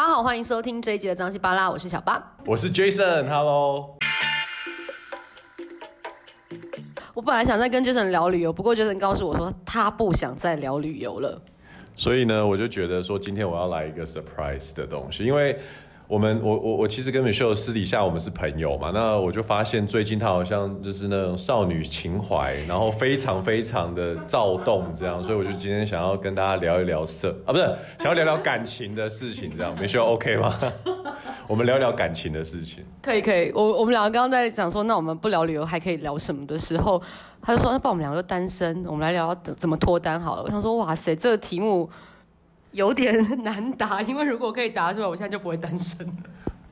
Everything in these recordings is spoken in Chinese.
大家好，欢迎收听这一集的张西巴拉，我是小八，我是 Jason，Hello。我本来想再跟 Jason 聊旅游，不过 Jason 告诉我说他不想再聊旅游了，所以呢，我就觉得说今天我要来一个 surprise 的东西，因为。我们我我我其实跟 Michelle 私底下我们是朋友嘛，那我就发现最近她好像就是那种少女情怀，然后非常非常的躁动这样，所以我就今天想要跟大家聊一聊色啊，不是想要聊聊感情的事情这样，Michelle OK 吗？我们聊聊感情的事情。可以可以，我我们两个刚刚在讲说，那我们不聊旅游还可以聊什么的时候，他就说那不然我们两个都单身，我们来聊怎么脱单好了。我想说哇塞，这个题目。有点难答，因为如果可以答出来，我现在就不会单身了。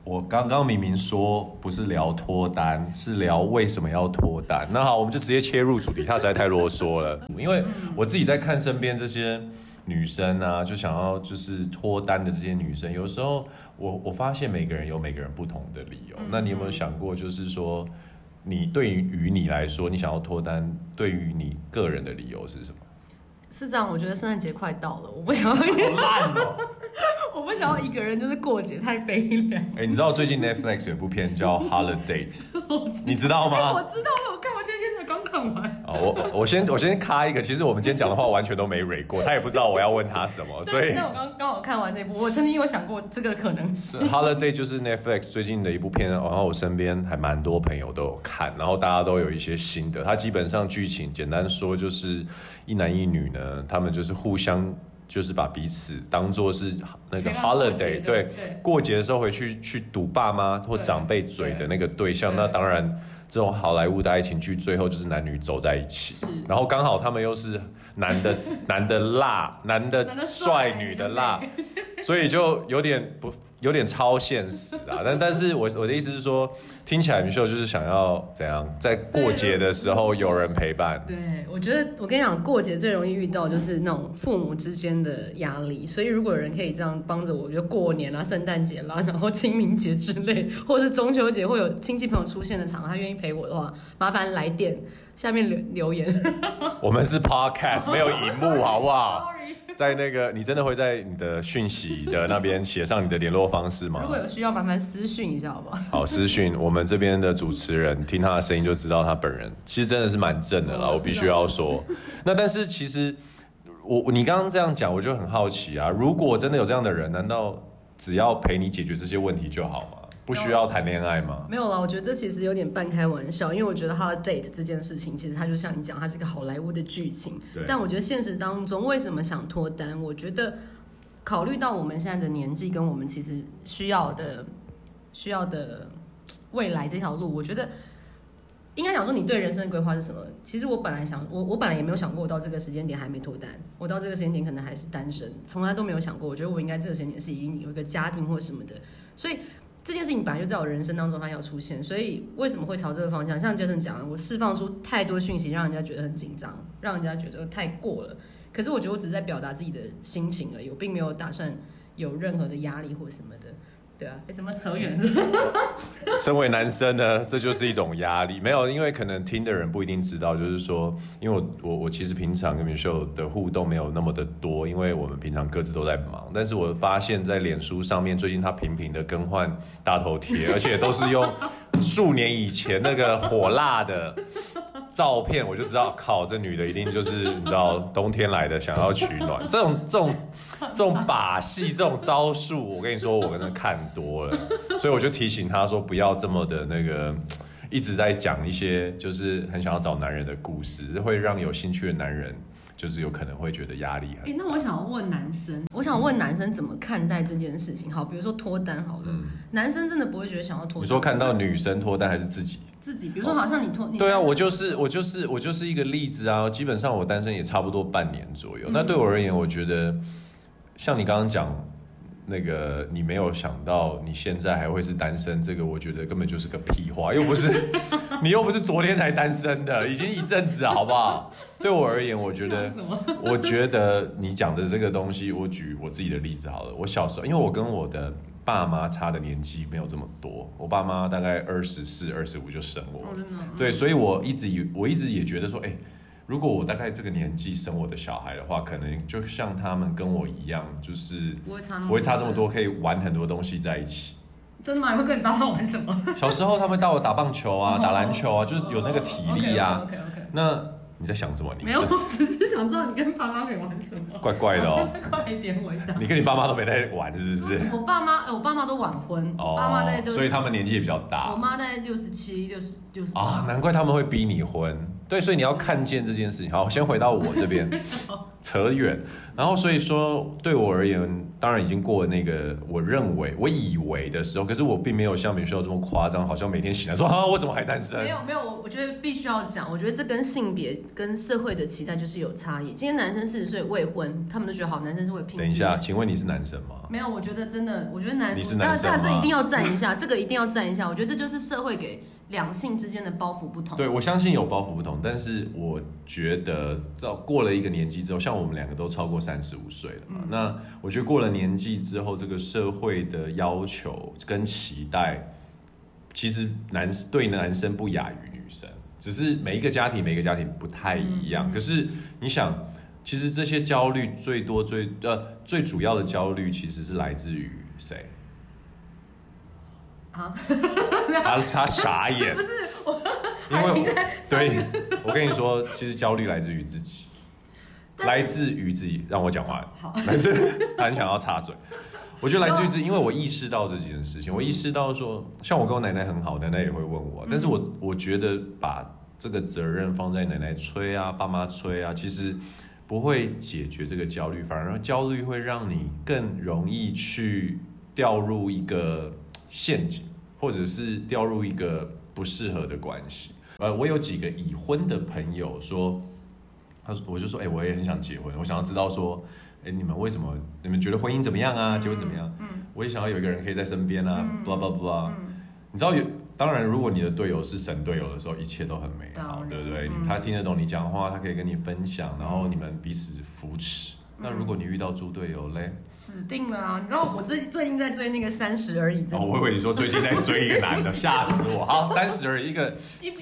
我刚刚明明说不是聊脱单，是聊为什么要脱单。那好，我们就直接切入主题，他实在太啰嗦了。因为我自己在看身边这些女生啊，就想要就是脱单的这些女生，有时候我我发现每个人有每个人不同的理由。那你有没有想过，就是说你对于你来说，你想要脱单，对于你个人的理由是什么？是这样，我觉得圣诞节快到了，我不想要一个人，哦、我不想要一个人，就是过节太悲凉。哎、欸，你知道最近 Netflix 有部片叫《Holiday》，你知道吗？欸、我知道了，我看，我今天才刚看完。哦，我我先我先卡一个，其实我们今天讲的话完全都没蕊过，他也不知道我要问他什么，所以。那我刚刚好看完这部，我曾经有想过这个可能是。Holiday 就是 Netflix 最近的一部片，然后我身边还蛮多朋友都有看，然后大家都有一些心得。它基本上剧情简单说就是一男一女呢，他们就是互相就是把彼此当做是那个 Holiday，对，对过节的时候回去去堵爸妈或长辈嘴的那个对象，对那当然。这种好莱坞的爱情剧，最后就是男女走在一起，然后刚好他们又是男的 男的辣，男的帅，女的辣，所以就有点不。有点超现实啊，但但是我我的意思是说，听起来 Michelle 就是想要怎样，在过节的时候有人陪伴。对，我觉得我跟你讲，过节最容易遇到就是那种父母之间的压力，所以如果有人可以这样帮着我，就过年啦、圣诞节啦，然后清明节之类，或者是中秋节，会有亲戚朋友出现的场合，他愿意陪我的话，麻烦来电下面留留言。我们是 Podcast，没有荧幕，好不好？在那个，你真的会在你的讯息的那边写上你的联络方式吗？如果有需要，麻烦私讯一下，好不好？好，私讯我们这边的主持人，听他的声音就知道他本人其实真的是蛮正的啦，我必须要说。那但是其实我你刚刚这样讲，我就很好奇啊，如果真的有这样的人，难道只要陪你解决这些问题就好吗？不需要谈恋爱吗？没有啦，我觉得这其实有点半开玩笑，因为我觉得他的 date 这件事情，其实他就像你讲，它是一个好莱坞的剧情。但我觉得现实当中，为什么想脱单？我觉得考虑到我们现在的年纪，跟我们其实需要的、需要的未来这条路，我觉得应该讲说，你对人生的规划是什么？其实我本来想，我我本来也没有想过，我到这个时间点还没脱单，我到这个时间点可能还是单身，从来都没有想过。我觉得我应该这个时间点是已经有一个家庭或者什么的，所以。这件事情本来就在我人生当中，它要出现，所以为什么会朝这个方向？像 Jason 讲，我释放出太多讯息，让人家觉得很紧张，让人家觉得太过了。可是我觉得我只是在表达自己的心情而已，我并没有打算有任何的压力或什么的。对啊，哎，怎么扯远了？身为男生呢，这就是一种压力。没有，因为可能听的人不一定知道，就是说，因为我我我其实平常跟 Michelle 的互动没有那么的多，因为我们平常各自都在忙。但是我发现，在脸书上面，最近他频频的更换大头贴，而且都是用数年以前那个火辣的照片，我就知道，靠，这女的一定就是你知道，冬天来的，想要取暖。这种这种这种把戏，这种招数，我跟你说，我真的看多了，所以我就提醒他说，不要这么的那个，一直在讲一些就是很想要找男人的故事，会让有兴趣的男人就是有可能会觉得压力很大。哎、欸，那我想要问男生，我想问男生怎么看待这件事情？好，比如说脱单好了，嗯、男生真的不会觉得想要脱单？你说看到女生脱单还是自己？自己，比如说，好像你脱，对啊，我就是我就是我就是一个例子啊。基本上我单身也差不多半年左右。那对我而言，我觉得像你刚刚讲那个，你没有想到你现在还会是单身，这个我觉得根本就是个屁话，又不是 你又不是昨天才单身的，已经一阵子了，好不好？对我而言，我觉得 我觉得你讲的这个东西，我举我自己的例子好了。我小时候，因为我跟我的。爸妈差的年纪没有这么多，我爸妈大概二十四、二十五就生我，对，所以我一直以我一直也觉得说，哎，如果我大概这个年纪生我的小孩的话，可能就像他们跟我一样，就是不会差那么多，不会差这么多，可以玩很多东西在一起。真的吗？你会跟你爸妈玩什么？小时候他们带我打棒球啊，打篮球啊，就是有那个体力啊。OK OK。那。你在想什么？你没有，我只是想知道你跟爸妈可以玩什么。怪怪的哦，快一点回答。你跟你爸妈都没在玩，是不是？我爸妈，我爸妈都晚婚，我爸妈在，所以他们年纪也比较大。我妈在六十七、六十、六十。啊，难怪他们会逼你婚。对，所以你要看见这件事情。好，先回到我这边，扯远。然后所以说，对我而言，当然已经过了那个我认为、我以为的时候，可是我并没有像美秀这么夸张，好像每天醒来说啊，我怎么还单身？没有没有，我我觉得必须要讲，我觉得这跟性别跟社会的期待就是有差异。今天男生四十岁未婚，他们都觉得好，男生是会拼。等一下，请问你是男生吗？没有，我觉得真的，我觉得男，你是男生吗？那这一定要赞一下，这个一定要赞一下。我觉得这就是社会给。两性之间的包袱不同，对，我相信有包袱不同，但是我觉得，到过了一个年纪之后，像我们两个都超过三十五岁了嘛，嗯、那我觉得过了年纪之后，这个社会的要求跟期待，其实男对男生不亚于女生，只是每一个家庭每一个家庭不太一样。嗯、可是你想，其实这些焦虑最多最呃最主要的焦虑，其实是来自于谁？啊，他他傻眼，不是我，因为对，我跟你说，其实焦虑来自于自己，来自于自己。让我讲话，好，来自他很想要插嘴。我觉得来自于自己，因为我意识到这件事情，我意识到说，像我跟我奶奶很好，奶奶也会问我，但是我我觉得把这个责任放在奶奶催啊、爸妈催啊，其实不会解决这个焦虑，反而焦虑会让你更容易去掉入一个陷阱。或者是掉入一个不适合的关系。呃，我有几个已婚的朋友说，他说，我就说，哎、欸，我也很想结婚，我想要知道说，哎、欸，你们为什么？你们觉得婚姻怎么样啊？结婚怎么样？嗯，嗯我也想要有一个人可以在身边啊。blah blah blah。你知道有，当然，如果你的队友是神队友的时候，一切都很美好，对不对？嗯、他听得懂你讲话，他可以跟你分享，然后你们彼此扶持。那如果你遇到猪队友嘞？死定了啊！你知道我最最近在追那个《三十而已》这。哦，我以为你说最近在追一个男的，吓死我！好，《三十而已》一个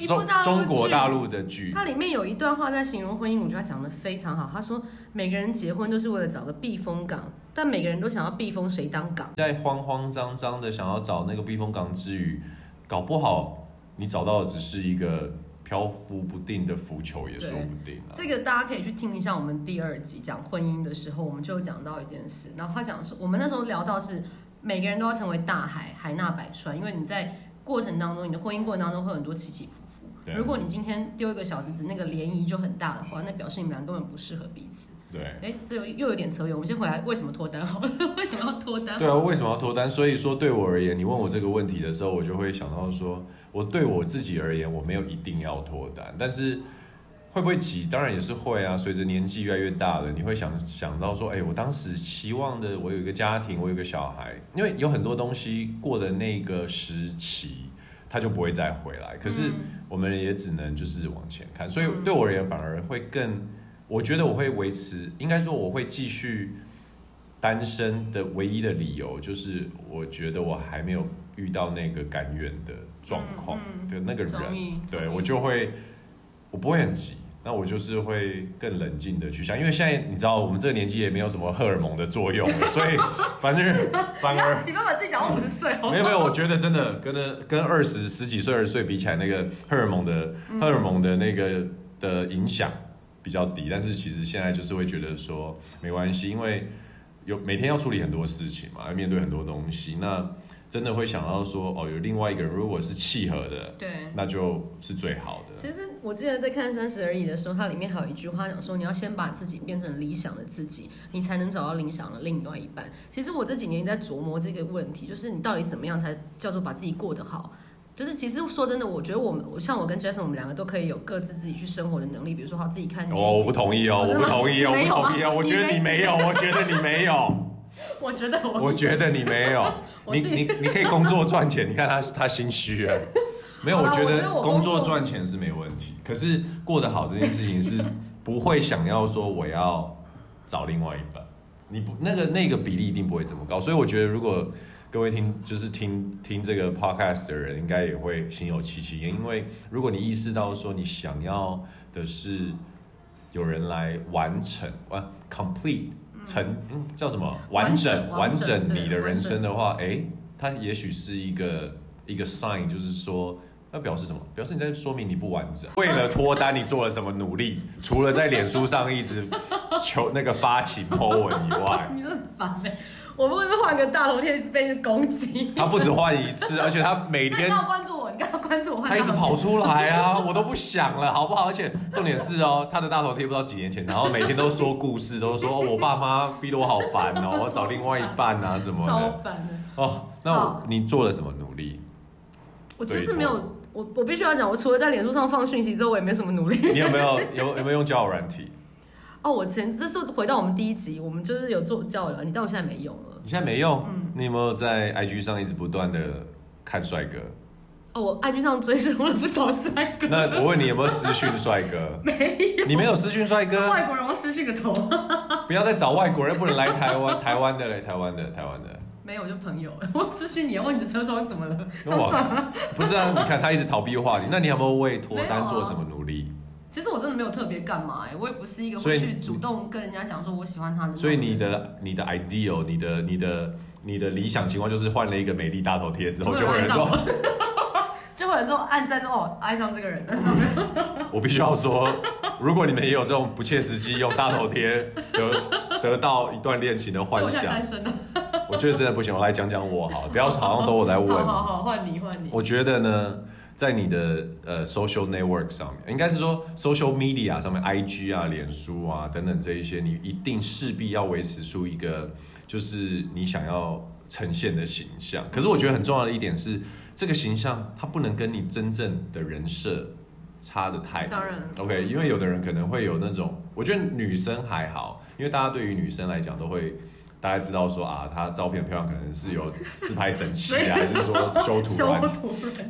中中国大陆的剧，它里面有一段话在形容婚姻，我觉得他讲的非常好。他说每个人结婚都是为了找个避风港，但每个人都想要避风，谁当港？在慌慌张张的想要找那个避风港之余，搞不好你找到的只是一个。漂浮不定的浮球也说不定。这个大家可以去听一下我们第二集讲婚姻的时候，我们就讲到一件事。然后他讲说，我们那时候聊到是每个人都要成为大海，海纳百川，因为你在过程当中，你的婚姻过程当中会有很多起起伏伏。如果你今天丢一个小石子，那个涟漪就很大的话，那表示你们俩根本不适合彼此。对，哎，这又有点扯远。我们先回来，为什么脱单？好，为什么要脱单？对啊，为什么要脱单？所以说，对我而言，你问我这个问题的时候，我就会想到说，我对我自己而言，我没有一定要脱单，但是会不会急？当然也是会啊。随着年纪越来越大了，你会想想到说，哎，我当时期望的，我有一个家庭，我有一个小孩，因为有很多东西过的那个时期，它就不会再回来。可是我们也只能就是往前看，所以对我而言，反而会更。我觉得我会维持，应该说我会继续单身的唯一的理由，就是我觉得我还没有遇到那个甘愿的状况的那个人，对我就会，我不会很急，那我就是会更冷静的去想，因为现在你知道我们这个年纪也没有什么荷尔蒙的作用，所以 反正反而你不要把自己讲到五十岁，没有没有，我觉得真的跟那跟二十十几岁二十岁比起来，那个荷尔蒙的荷尔蒙的那个的影响。比较低，但是其实现在就是会觉得说没关系，因为有每天要处理很多事情嘛，要面对很多东西，那真的会想到说哦，有另外一个人如果是契合的，对，那就是最好的。其实我记得在看《三十而已》的时候，它里面还有一句话讲说，你要先把自己变成理想的自己，你才能找到理想的另外一半。其实我这几年在琢磨这个问题，就是你到底什么样才叫做把自己过得好。就是其实说真的，我觉得我们像我跟 Jason，我们两个都可以有各自自己去生活的能力。比如说，好自己看剧。哦，我不同意哦，我不同意哦，我不同意哦。我觉得你没有，我觉得你没有。我觉得我，我觉得你没有。你你你可以工作赚钱，你看他他心虚了。没有，我觉得工作赚钱是没问题。可是过得好这件事情是不会想要说我要找另外一半。你不那个那个比例一定不会这么高。所以我觉得如果。各位听，就是听听这个 podcast 的人，应该也会心有戚戚焉。因为如果你意识到说你想要的是有人来完成完 complete 成、嗯、叫什么完整完整你的人生的话，哎，它也许是一个一个 sign，就是说。那表示什么？表示你在说明你不完整。为了脱单，你做了什么努力？除了在脸书上一直求那个发起 po 文以外，你都很烦哎！我们不会换个大头贴，一直被攻击。他不止换一次，而且他每天。要关注我，你刚刚关注我。他一直跑出来啊，我都不想了，好不好？而且重点是哦，他的大头贴不知道几年前，然后每天都说故事，都说我爸妈逼得我好烦哦，我找另外一半啊什么的。超烦的哦。那我你做了什么努力？我其实没有。我我必须要讲，我除了在脸书上放讯息之后，我也没什么努力。你有没有有有没有用交友软体？哦，我前这是回到我们第一集，我们就是有做交友软体，但我现在没用了。你现在没用？嗯。你有没有在 IG 上一直不断的看帅哥？哦，我 IG 上追踪了不少帅哥。那我问你有没有私讯帅哥？没有。你没有私讯帅哥？外国人我私讯个头。不要再找外国人，不能来台湾，台湾的嘞，台湾的，台湾的。没有，就朋友。我私讯你，问你的车窗怎么了？我，不是啊，你看他一直逃避话题。那你有没有为脱单做什么努力？其实我真的没有特别干嘛哎，我也不是一个会去主动跟人家讲说我喜欢他的。所以你的你的 ideal，你的你的你的理想情况就是换了一个美丽大头贴之后，就会有人说，就会有人说按赞之后爱上这个人。我必须要说，如果你们也有这种不切实际用大头贴得 得到一段恋情的幻想。我觉得真的不行，我来讲讲我好了，不要好像都我来问。好好好，换你换你。我觉得呢，在你的呃 social network 上面，应该是说 social media 上面，IG 啊、脸书啊等等这一些，你一定势必要维持出一个就是你想要呈现的形象。可是我觉得很重要的一点是，这个形象它不能跟你真正的人设差的太多。当然，OK，因为有的人可能会有那种，我觉得女生还好，因为大家对于女生来讲都会。大家知道说啊，她照片漂亮，可能是有自拍神器啊，还是说修图软体？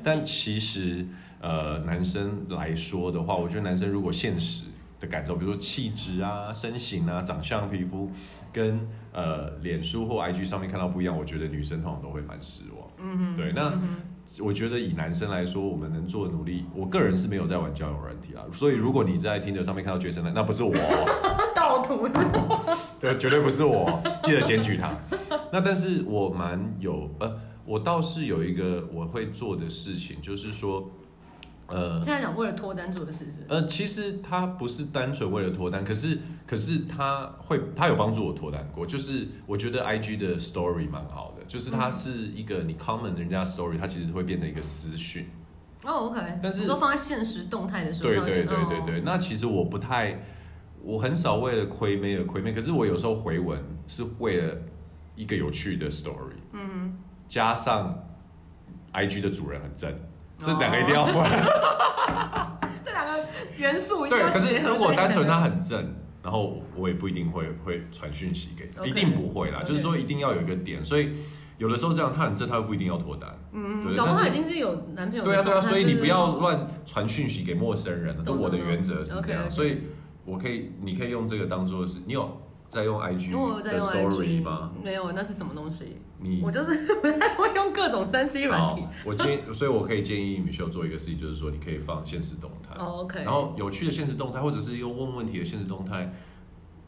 但其实，呃，男生来说的话，我觉得男生如果现实的感受，比如说气质啊、身形啊、长相、皮肤，跟呃脸书或 IG 上面看到不一样，我觉得女生通常都会蛮失望。嗯哼，对，那。嗯我觉得以男生来说，我们能做的努力，我个人是没有在玩交友软体啦。所以如果你在 Tinder 上面看到 Jason，那不是我，盗图。对，绝对不是我，记得检举他。那但是我蛮有呃，我倒是有一个我会做的事情，就是说。呃，现在讲为了脱单做的事是？呃，其实他不是单纯为了脱单，可是可是他会，他有帮助我脱单过。就是我觉得 I G 的 Story 蛮好的，就是它是一个你 comment 人家 Story，它其实会变成一个私讯。哦、oh，OK。但是都放在现实动态的时候。对对对对对。那其实我不太，我很少为了亏妹而亏妹，可是我有时候回文是为了一个有趣的 Story。嗯。加上 I G 的主人很正。这两个一定要换，这两个元素一定要结合。对，可是如果单纯他很正，然后我也不一定会会传讯息给一定不会啦。就是说一定要有一个点，所以有的时候这样，他很正，他又不一定要脱单。嗯，对。搞不好他已经是有男朋友。对啊，对啊，所以你不要乱传讯息给陌生人。这我的原则是这样.所以我可以，你可以用这个当做是，你有。在用 IG 的 Story 吗？没有，那是什么东西？你我就是不太会用各种三 C 软体。我建议，所以我可以建议 Michelle 做一个事情，就是说你可以放现实动态。哦，OK。然后有趣的现实动态，或者是用问问题的现实动态，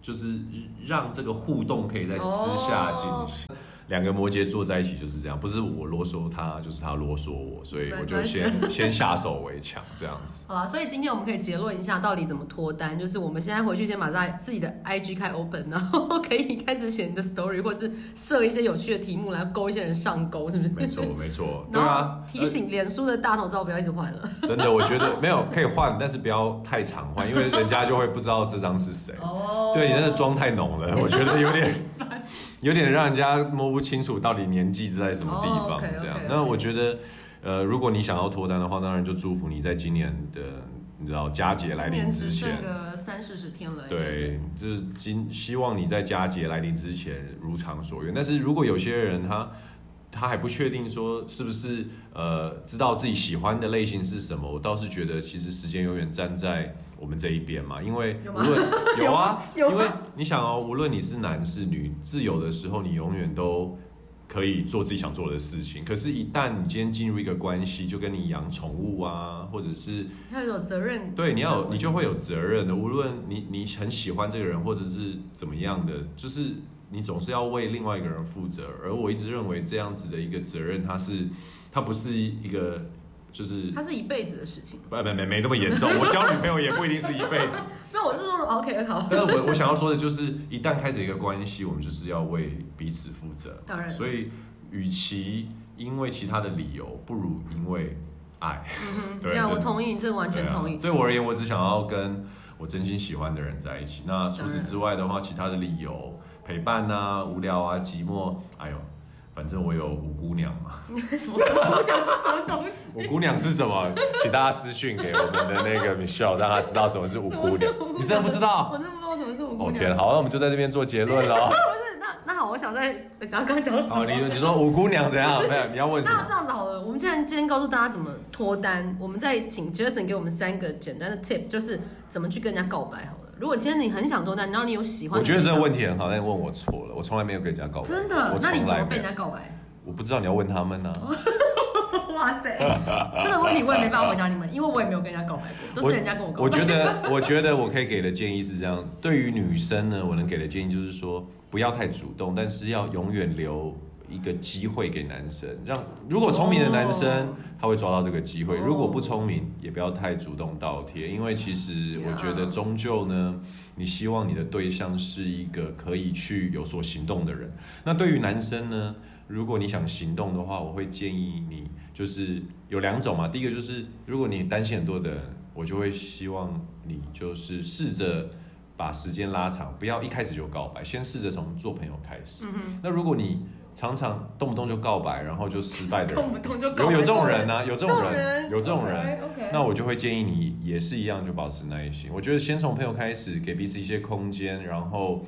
就是让这个互动可以在私下进行。两个摩羯坐在一起就是这样，不是我啰嗦他，就是他啰嗦我，所以我就先 先下手为强这样子。好了，所以今天我们可以结论一下，到底怎么脱单？就是我们现在回去先把在自己的 IG 开 open，然后可以开始写你的 story，或是设一些有趣的题目来勾一些人上钩，是不是？没错，没错。对啊，提醒脸书的大头照不要一直换了。真的，我觉得没有可以换，但是不要太常换，因为人家就会不知道这张是谁。哦。对，你那个妆太浓了，我觉得有点。有点让人家摸不清楚到底年纪是在什么地方，oh, 这样。那.我觉得，呃，如果你想要脱单的话，当然就祝福你在今年的，你知道佳节来临之前，个三四十天了。对，就是今希望你在佳节来临之前如偿所愿。但是如果有些人他他还不确定说是不是呃知道自己喜欢的类型是什么，我倒是觉得其实时间永远站在。我们这一边嘛，因为无论有，有啊，有因为你想哦，无论你是男是女，自由的时候你永远都可以做自己想做的事情。可是，一旦你今天进入一个关系，就跟你养宠物啊，或者是要有责任，对，你要有你就会有责任的。无论你你很喜欢这个人，或者是怎么样的，就是你总是要为另外一个人负责。而我一直认为这样子的一个责任，它是它不是一个。就是它是一辈子的事情，不没没没那么严重。我交女朋友也不一定是一辈子。没有，我是说 OK 好。但是我我想要说的就是，一旦开始一个关系，我们就是要为彼此负责。当然。所以，与其因为其他的理由，不如因为爱。嗯、对，我同意，这完全同意。对，对我而言，我只想要跟我真心喜欢的人在一起。那除此之外的话，其他的理由，陪伴啊、无聊啊、寂寞，哎呦。反正我有五姑娘嘛。什么姑娘是什么东西？五姑娘是什么？请大家私讯给我们的那个 Michelle，让她知道什么是五姑娘。你真的不知道？我真的不知道什么是五姑娘。哦天，好，那我们就在这边做结论了。不是，那那好，我想在刚刚讲。哦，你你说五姑娘怎样？没有，你要问什么？那这样子好了，我们既然今天告诉大家怎么脱单，我们再请 Jason 给我们三个简单的 tip，就是怎么去跟人家告白好了。如果今天你很想脱单，然后你有喜欢，我觉得这个问题很好，但你问我错了，我从来没有跟人家告白。真的？那你怎么被人家告白？我不知道你要问他们呢、啊。哇塞，这个问题我也没办法回答你们，因为我也没有跟人家告白过，都是人家跟我告白。我觉得，我觉得我可以给的建议是这样：对于女生呢，我能给的建议就是说，不要太主动，但是要永远留一个机会给男生。让如果聪明的男生他会抓到这个机会，如果不聪明，也不要太主动倒贴，因为其实我觉得终究呢，你希望你的对象是一个可以去有所行动的人。那对于男生呢？如果你想行动的话，我会建议你就是有两种嘛。第一个就是，如果你担心很多的人，我就会希望你就是试着把时间拉长，不要一开始就告白，先试着从做朋友开始。那如果你常常动不动就告白，然后就失败的人，动不动就告白，有有这种人呢？有这种人，有这种人。那我就会建议你也是一样，就保持耐心。我觉得先从朋友开始，给彼此一些空间，然后。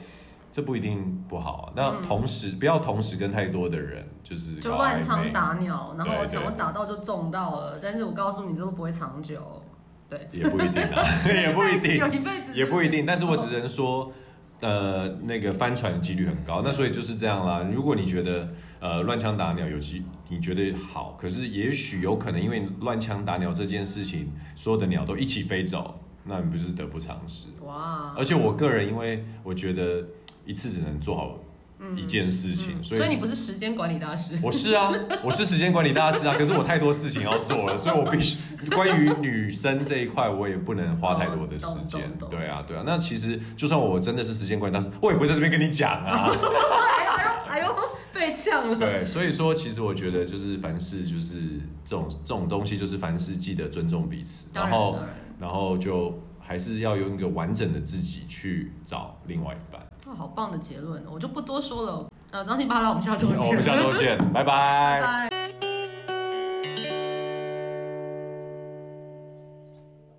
这不一定不好啊。那同时、嗯、不要同时跟太多的人，就是就乱枪打鸟，然后我想我打到就中到了，但是我告诉你，这都不会长久。对，也不一定啊，也不一定，有一辈子也不一定。但是我只能说，呃，那个翻船的几率很高。那所以就是这样啦。如果你觉得呃乱枪打鸟有机，你觉得好，可是也许有可能因为乱枪打鸟这件事情，所有的鸟都一起飞走，那你不是得不偿失？哇！而且我个人，因为我觉得。一次只能做好一件事情，所以所以你不是时间管理大师。我是啊，我是时间管理大师啊。可是我太多事情要做了，所以我必须关于女生这一块，我也不能花太多的时间。哦、对啊，对啊。那其实就算我真的是时间管理大师，我也不会在这边跟你讲啊。哎呦哎呦被呛了。对，所以说其实我觉得就是凡事就是这种这种东西，就是凡事记得尊重彼此，然，然后然后就还是要用一个完整的自己去找另外一半。好棒的结论，我就不多说了。呃，张信巴拉，我们下周见。我们下周见，拜拜。拜拜。